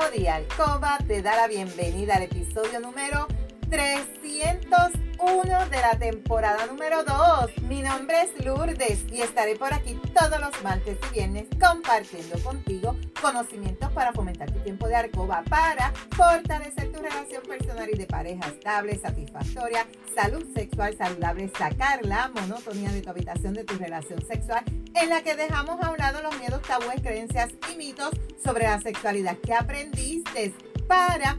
Body Alcoba te da la bienvenida al episodio número 301 de la temporada número 2. Mi nombre es Lourdes y estaré por aquí todos los martes y viernes compartiendo contigo conocimientos para fomentar tu tiempo de alcoba, para fortalecer tu relación personal y de pareja estable, satisfactoria, salud sexual saludable, sacar la monotonía de tu habitación de tu relación sexual en la que dejamos a un lado los miedos, tabúes, creencias y mitos sobre la sexualidad que aprendiste para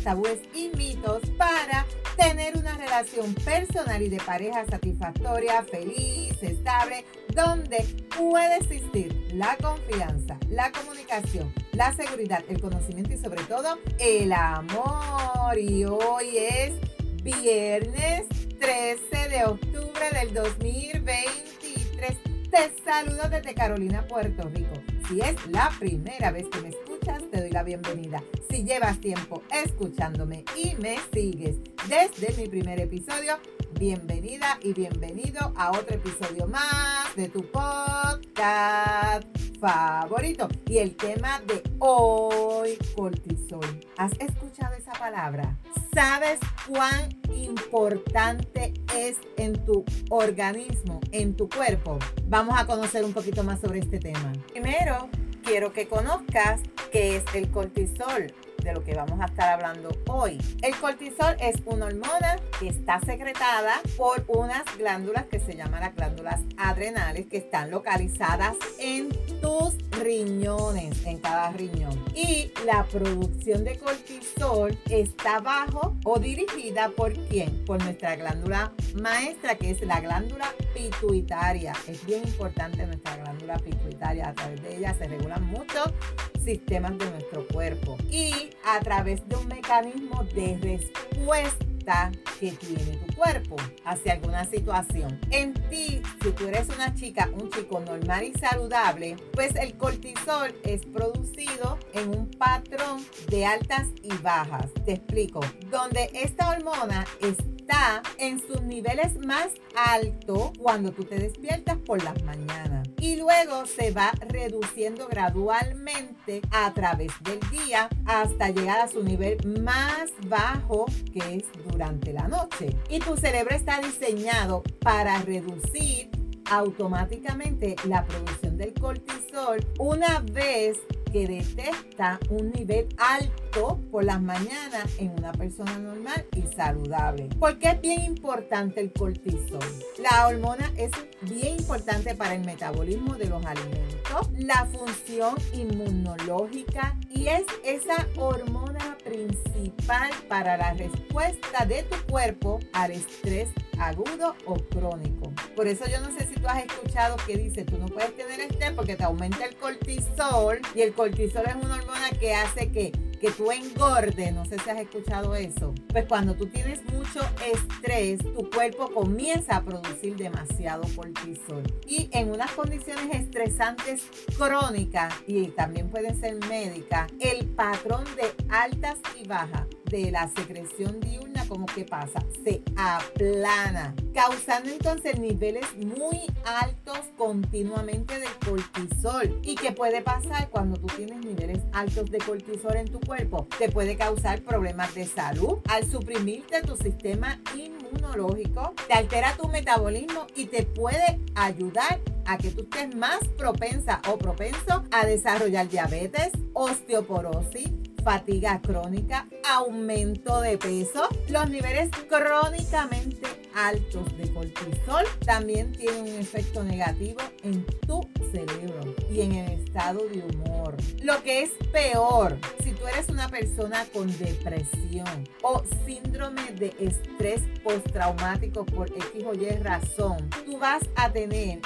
tabúes y mitos para tener una relación personal y de pareja satisfactoria, feliz, estable, donde puede existir la confianza, la comunicación, la seguridad, el conocimiento y sobre todo el amor. Y hoy es viernes 13 de octubre del 2023. Te saludo desde Carolina, Puerto Rico. Si es la primera vez que me escuchas, te doy la bienvenida. Si llevas tiempo escuchándome y me sigues desde mi primer episodio, bienvenida y bienvenido a otro episodio más de tu podcast favorito. Y el tema de hoy, cortisol. ¿Has escuchado esa palabra? ¿Sabes cuán importante es en tu organismo, en tu cuerpo? Vamos a conocer un poquito más sobre este tema. Primero, quiero que conozcas qué es el cortisol de lo que vamos a estar hablando hoy. El cortisol es una hormona que está secretada por unas glándulas que se llaman las glándulas adrenales que están localizadas en tus riñones, en cada riñón. Y la producción de cortisol está bajo o dirigida por quién? Por nuestra glándula maestra que es la glándula pituitaria. Es bien importante nuestra glándula pituitaria. A través de ella se regulan muchos sistemas de nuestro cuerpo. Y a través de un mecanismo de respuesta que tiene tu cuerpo hacia alguna situación. En ti, si tú eres una chica, un chico normal y saludable, pues el cortisol es producido en un patrón de altas y bajas. Te explico. Donde esta hormona está en sus niveles más altos cuando tú te despiertas por las mañanas y luego se va reduciendo gradualmente a través del día hasta llegar a su nivel más bajo que es durante la noche. Y tu cerebro está diseñado para reducir automáticamente la producción del cortisol una vez que detecta un nivel alto por las mañanas en una persona normal y saludable. ¿Por qué es bien importante el cortisol? La hormona es bien importante para el metabolismo de los alimentos, la función inmunológica y es esa hormona principal para la respuesta de tu cuerpo al estrés agudo o crónico. Por eso yo no sé si tú has escuchado que dice, tú no puedes tener estrés porque te aumenta el cortisol y el cortisol es una hormona que hace que que tú engordes, no sé si has escuchado eso, pues cuando tú tienes mucho estrés, tu cuerpo comienza a producir demasiado cortisol. Y en unas condiciones estresantes crónicas, y también pueden ser médicas, el patrón de altas y bajas de la secreción diurna, como que pasa? Se aplana, causando entonces niveles muy altos continuamente de cortisol. ¿Y qué puede pasar cuando tú tienes niveles altos de cortisol en tu cuerpo? Te puede causar problemas de salud al suprimirte tu sistema inmunológico, te altera tu metabolismo y te puede ayudar a que tú estés más propensa o propenso a desarrollar diabetes, osteoporosis, fatiga crónica, aumento de peso, los niveles crónicamente altos de cortisol también tienen un efecto negativo en tu cerebro y en el estado de humor. Lo que es peor, si tú eres una persona con depresión o síndrome de estrés postraumático por X o Y razón, tú vas a tener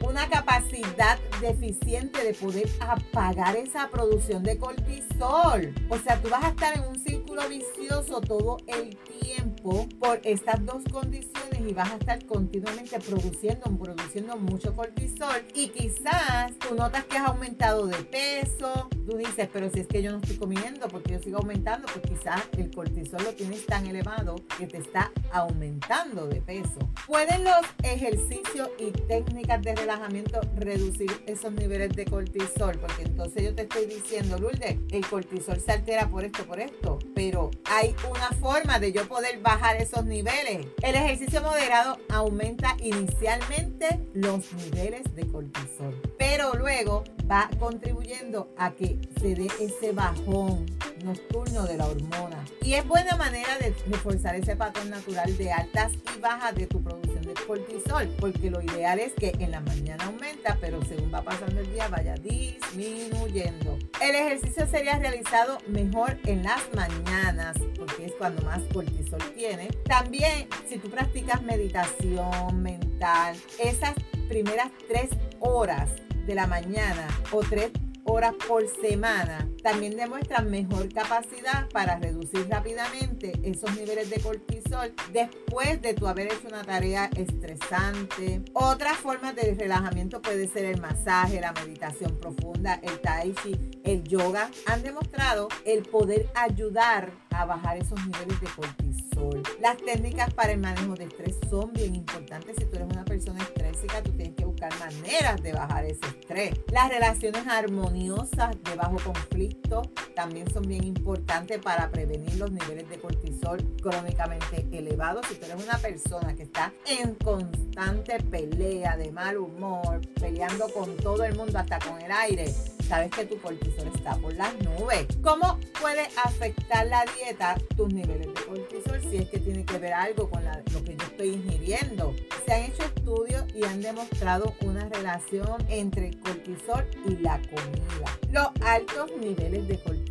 una capacidad deficiente de poder apagar esa producción de cortisol. O sea, tú vas a estar en un círculo vicioso todo el tiempo por estas dos condiciones y vas a estar continuamente produciendo, produciendo mucho cortisol y quizás tú notas que has aumentado de peso, tú dices, pero si es que yo no estoy comiendo porque yo sigo aumentando, pues quizás el cortisol lo tienes tan elevado que te está aumentando de peso. ¿Pueden los ejercicios y técnicas de relajamiento reducir esos niveles de cortisol? Porque entonces yo te estoy diciendo, Lourdes, el cortisol se altera por esto, por esto, pero hay una forma de yo poder bajar esos niveles. El ejercicio moderado aumenta inicialmente los niveles de cortisol, pero luego va contribuyendo a que se dé ese bajón nocturno de la hormona. Y es buena manera de reforzar ese patrón natural de altas y bajas de tu producción cortisol, porque lo ideal es que en la mañana aumenta, pero según va pasando el día vaya disminuyendo. El ejercicio sería realizado mejor en las mañanas, porque es cuando más cortisol tiene. También, si tú practicas meditación mental, esas primeras tres horas de la mañana o tres horas por semana también demuestran mejor capacidad para reducir rápidamente esos niveles de cortisol después de tu haber hecho una tarea estresante. Otras formas de relajamiento puede ser el masaje, la meditación profunda, el tai chi, el yoga. Han demostrado el poder ayudar a bajar esos niveles de cortisol. Las técnicas para el manejo de estrés son bien importantes. Si tú eres una persona estrésica, tú tienes que buscar maneras de bajar ese estrés. Las relaciones armoniosas de bajo conflicto también son bien importantes para prevenir los niveles de cortisol crónicamente elevados. Si tú eres una persona que está en constante pelea, de mal humor, peleando con todo el mundo, hasta con el aire, sabes que tu cortisol está por las nubes. ¿Cómo puede afectar la dieta tus niveles de cortisol si es que tiene que ver algo con lo que yo estoy ingiriendo? Se han hecho estudios y han demostrado una relación entre cortisol y la comida. Los altos niveles de cortisol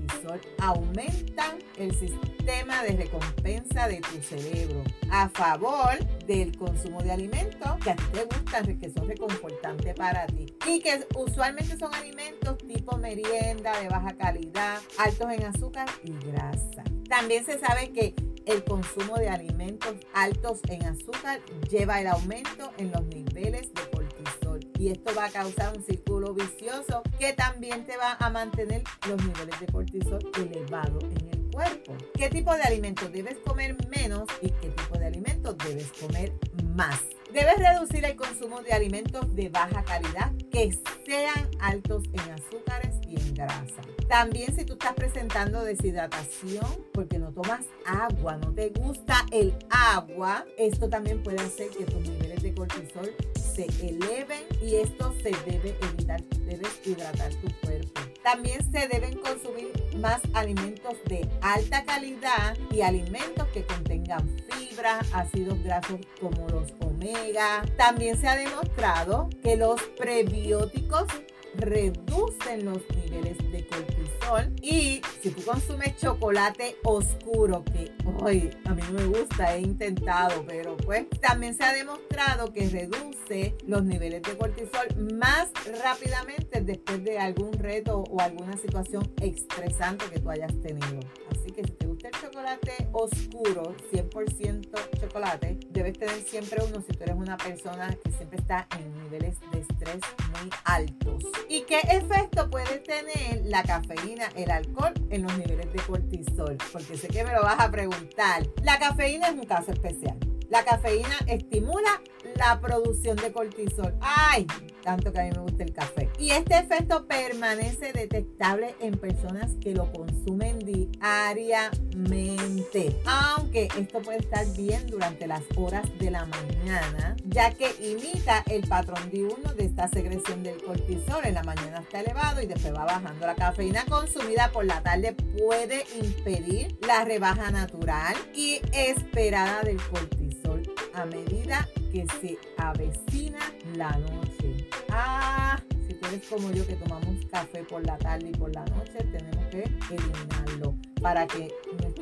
aumentan el sistema de recompensa de tu cerebro a favor del consumo de alimentos que a ti te gustan, que son reconfortantes para ti y que usualmente son alimentos tipo merienda de baja calidad, altos en azúcar y grasa. También se sabe que el consumo de alimentos altos en azúcar lleva el aumento en los niveles de y esto va a causar un círculo vicioso que también te va a mantener los niveles de cortisol elevados en el cuerpo. ¿Qué tipo de alimentos debes comer menos y qué tipo de alimentos debes comer más? Debes reducir el consumo de alimentos de baja calidad que sean altos en azúcares y en grasa. También si tú estás presentando deshidratación porque no tomas agua, no te gusta el agua, esto también puede hacer que tus niveles de cortisol se eleven y esto se debe evitar, debes hidratar tu cuerpo. También se deben consumir más alimentos de alta calidad y alimentos que contengan fibra, ácidos grasos como los omega. También se ha demostrado que los prebióticos reducen los niveles de cortisol y si tú consumes chocolate oscuro que hoy a mí no me gusta, he intentado, pero pues también se ha demostrado que reduce los niveles de cortisol más rápidamente después de algún reto o alguna situación estresante que tú hayas tenido. Que si te gusta el chocolate oscuro, 100% chocolate, debes tener siempre uno si tú eres una persona que siempre está en niveles de estrés muy altos. ¿Y qué efecto puede tener la cafeína, el alcohol en los niveles de cortisol? Porque sé que me lo vas a preguntar. La cafeína es un caso especial. La cafeína estimula la producción de cortisol. ¡Ay! Tanto que a mí me gusta el café. Y este efecto permanece detectable en personas que lo consumen diariamente. Aunque esto puede estar bien durante las horas de la mañana, ya que imita el patrón diurno de esta secreción del cortisol. En la mañana está elevado y después va bajando. La cafeína consumida por la tarde puede impedir la rebaja natural y esperada del cortisol a medida que se avecina la noche. Ah, si tú eres como yo que tomamos café por la tarde y por la noche, tenemos que eliminarlo para que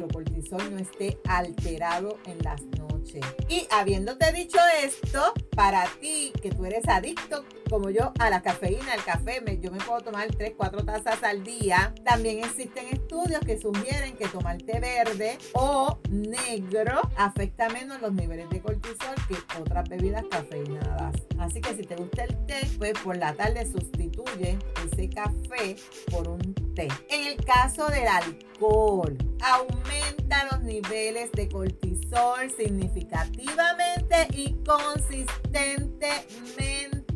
cortisol no esté alterado en las noches. Y habiéndote dicho esto, para ti que tú eres adicto como yo a la cafeína, al café, yo me puedo tomar 3, 4 tazas al día. También existen estudios que sugieren que tomar té verde o negro afecta menos los niveles de cortisol que otras bebidas cafeinadas. Así que si te gusta el té, pues por la tarde sustituye ese café por un té. En el caso del alcohol, aumenta los niveles de cortisol significativamente y consistentemente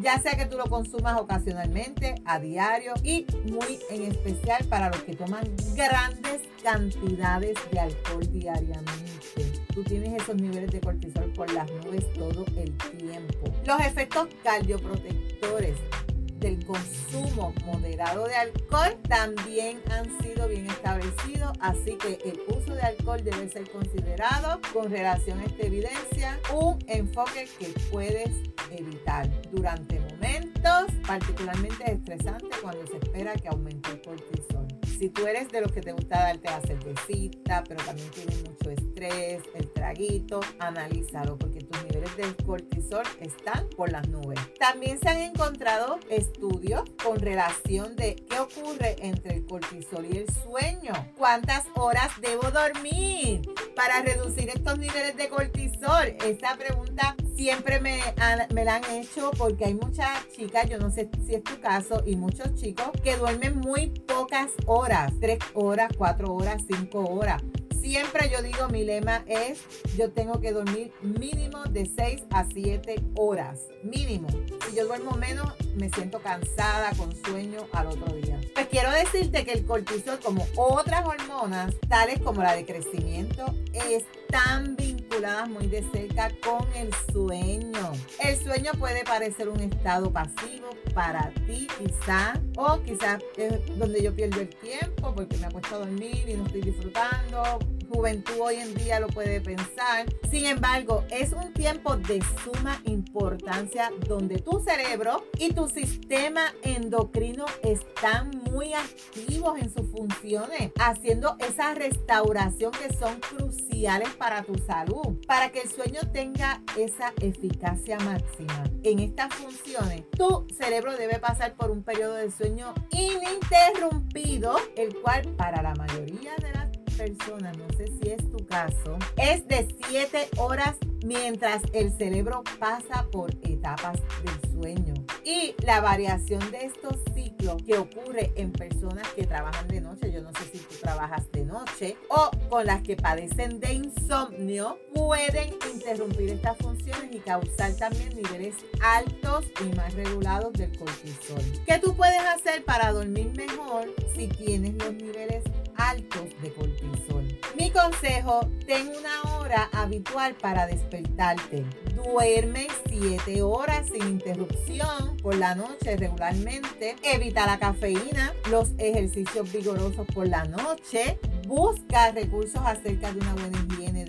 ya sea que tú lo consumas ocasionalmente, a diario y muy en especial para los que toman grandes cantidades de alcohol diariamente. Tú tienes esos niveles de cortisol por las nubes todo el tiempo. Los efectos cardioprotectores del consumo moderado de alcohol también han sido bien establecidos, así que el uso de alcohol debe ser considerado con relación a esta evidencia un enfoque que puedes evitar durante momentos particularmente estresantes cuando se espera que aumente el cortisol. Si tú eres de los que te gusta darte la cervecita, pero también tienes mucho estrés, el traguito, analízalo porque tus niveles de cortisol están por las nubes. También se han encontrado estudios con relación de qué ocurre entre el cortisol y el sueño. ¿Cuántas horas debo dormir para reducir estos niveles de cortisol? Esta pregunta siempre me, me la han hecho porque hay muchas chicas, yo no sé si es tu caso, y muchos chicos que duermen muy pocas horas, tres horas, cuatro horas, cinco horas. Siempre yo digo, mi lema es, yo tengo que dormir mínimo de 6 a 7 horas. Mínimo. Si yo duermo menos, me siento cansada, con sueño al otro día. Pues quiero decirte que el cortisol, como otras hormonas, tales como la de crecimiento, están muy de cerca con el sueño. El sueño puede parecer un estado pasivo para ti quizá, o quizás es donde yo pierdo el tiempo porque me acuesto a dormir y no estoy disfrutando. Juventud hoy en día lo puede pensar. Sin embargo, es un tiempo de suma importancia donde tu cerebro y tu sistema endocrino están muy activos en sus funciones, haciendo esa restauración que son cruciales para tu salud, para que el sueño tenga esa eficacia máxima. En estas funciones, tu cerebro debe pasar por un periodo de sueño ininterrumpido, el cual para la mayoría de las personas, no sé si es tu caso, es de 7 horas mientras el cerebro pasa por etapas del sueño. Y la variación de estos ciclos que ocurre en personas que trabajan de noche, yo no sé si tú trabajas de noche, o con las que padecen de insomnio, pueden interrumpir estas funciones y causar también niveles altos y más regulados del cortisol. ¿Qué tú puedes hacer para dormir mejor si tienes los niveles altos de cortisol. Consejo, ten una hora habitual para despertarte. Duerme 7 horas sin interrupción por la noche regularmente. Evita la cafeína, los ejercicios vigorosos por la noche. Busca recursos acerca de una buena higiene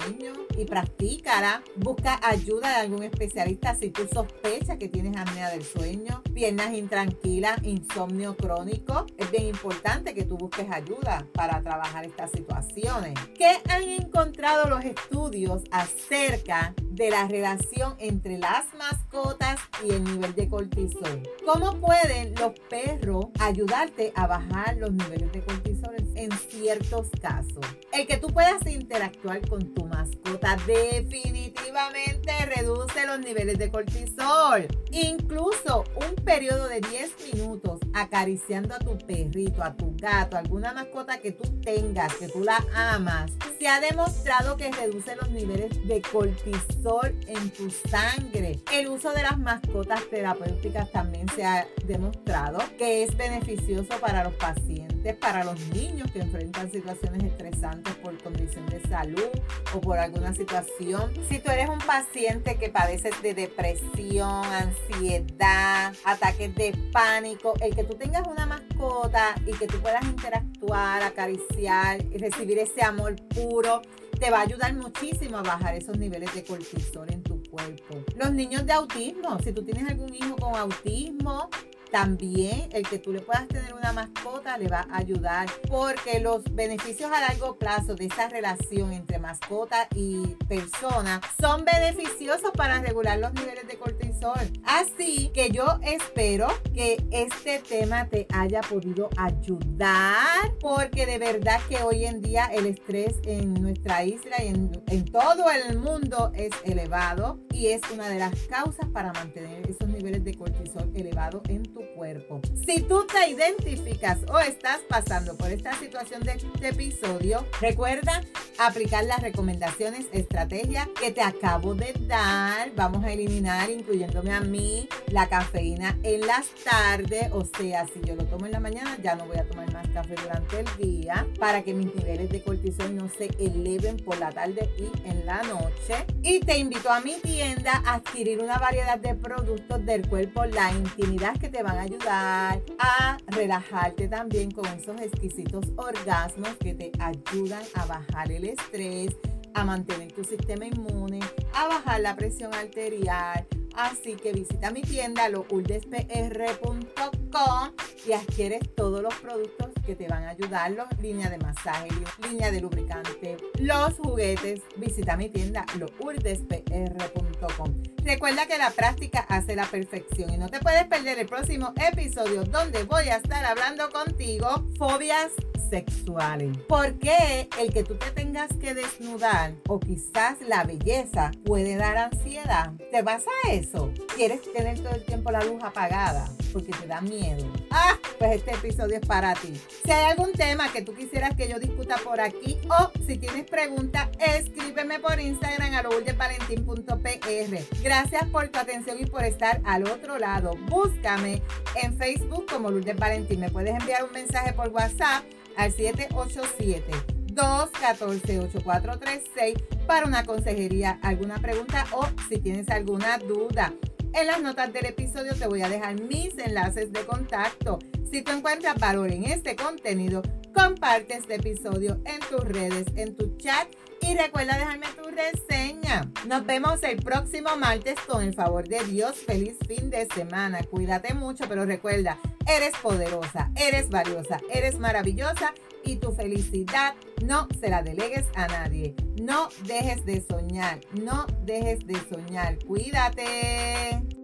sueño y practícala. Busca ayuda de algún especialista si tú sospechas que tienes apnea del sueño, piernas intranquilas, insomnio crónico. Es bien importante que tú busques ayuda para trabajar estas situaciones. ¿Qué han encontrado los estudios acerca de la relación entre las mascotas y el nivel de cortisol? ¿Cómo pueden los perros ayudarte a bajar los niveles de cortisol en ciertos casos? El que tú puedas interactuar con tu mascota definitivamente reduce los niveles de cortisol. Incluso un periodo de 10 minutos acariciando a tu perrito, a tu gato, alguna mascota que tú tengas, que tú la amas, se ha demostrado que reduce los niveles de cortisol en tu sangre. El uso de las mascotas terapéuticas también se ha demostrado que es beneficioso para los pacientes, para los niños que enfrentan situaciones estresantes por condición de salud o por alguna situación. Si tú eres un paciente que padeces de depresión, ansiedad, ataques de pánico, el que tú tengas una mascota y que tú puedas interactuar, acariciar y recibir ese amor puro, te va a ayudar muchísimo a bajar esos niveles de cortisol en tu cuerpo. Los niños de autismo, si tú tienes algún hijo con autismo, También el que tú le puedas tener una mascota le va a ayudar porque los beneficios a largo plazo de esa relación entre mascota y persona son beneficiosos para regular los niveles de cortisol. Así que yo espero que este tema te haya podido ayudar porque de verdad que hoy en día el estrés en nuestra isla y en, en todo el mundo es elevado y es una de las causas para mantener esos niveles de cortisol elevados en tu cuerpo. Si tú te identificas o estás pasando por esta situación de este episodio, recuerda aplicar las recomendaciones, estrategias que te acabo de dar. Vamos a eliminar, incluyéndome a mí, la cafeína en las tardes. O sea, si yo lo tomo en la mañana, ya no voy a tomar más café durante el día para que mis niveles de cortisol no se eleven por la tarde y en la noche. Y te invito a mi tienda a adquirir una variedad de productos del cuerpo, la intimidad que te van a ayudar a relajarte también con esos exquisitos orgasmos que te ayudan a bajar el estrés, a mantener tu sistema inmune, a bajar la presión arterial. Así que visita mi tienda lourdespr.com y adquieres todos los productos que te van a ayudar, los línea de masaje, línea de lubricante, los juguetes. Visita mi tienda lourdespr.com. Recuerda que la práctica hace la perfección y no te puedes perder el próximo episodio donde voy a estar hablando contigo fobias sexuales. ¿Por qué el que tú te tengas que desnudar o quizás la belleza puede dar ansiedad? ¿Te pasa eso? ¿Quieres tener todo el tiempo la luz apagada porque te da miedo? Ah, pues este episodio es para ti. Si hay algún tema que tú quisieras que yo discuta por aquí o si tienes preguntas, escríbeme por Instagram a lourdesvalentín.pr. Gracias por tu atención y por estar al otro lado. Búscame en Facebook como Lourdes Valentín. Me puedes enviar un mensaje por WhatsApp al 787-214-8436 para una consejería, alguna pregunta o si tienes alguna duda. En las notas del episodio te voy a dejar mis enlaces de contacto. Si tú encuentras valor en este contenido, comparte este episodio en tus redes, en tu chat y recuerda dejarme tu reseña. Nos vemos el próximo martes con el favor de Dios. Feliz fin de semana. Cuídate mucho, pero recuerda, eres poderosa, eres valiosa, eres maravillosa y tu felicidad no se la delegues a nadie. No dejes de soñar, no dejes de soñar. Cuídate.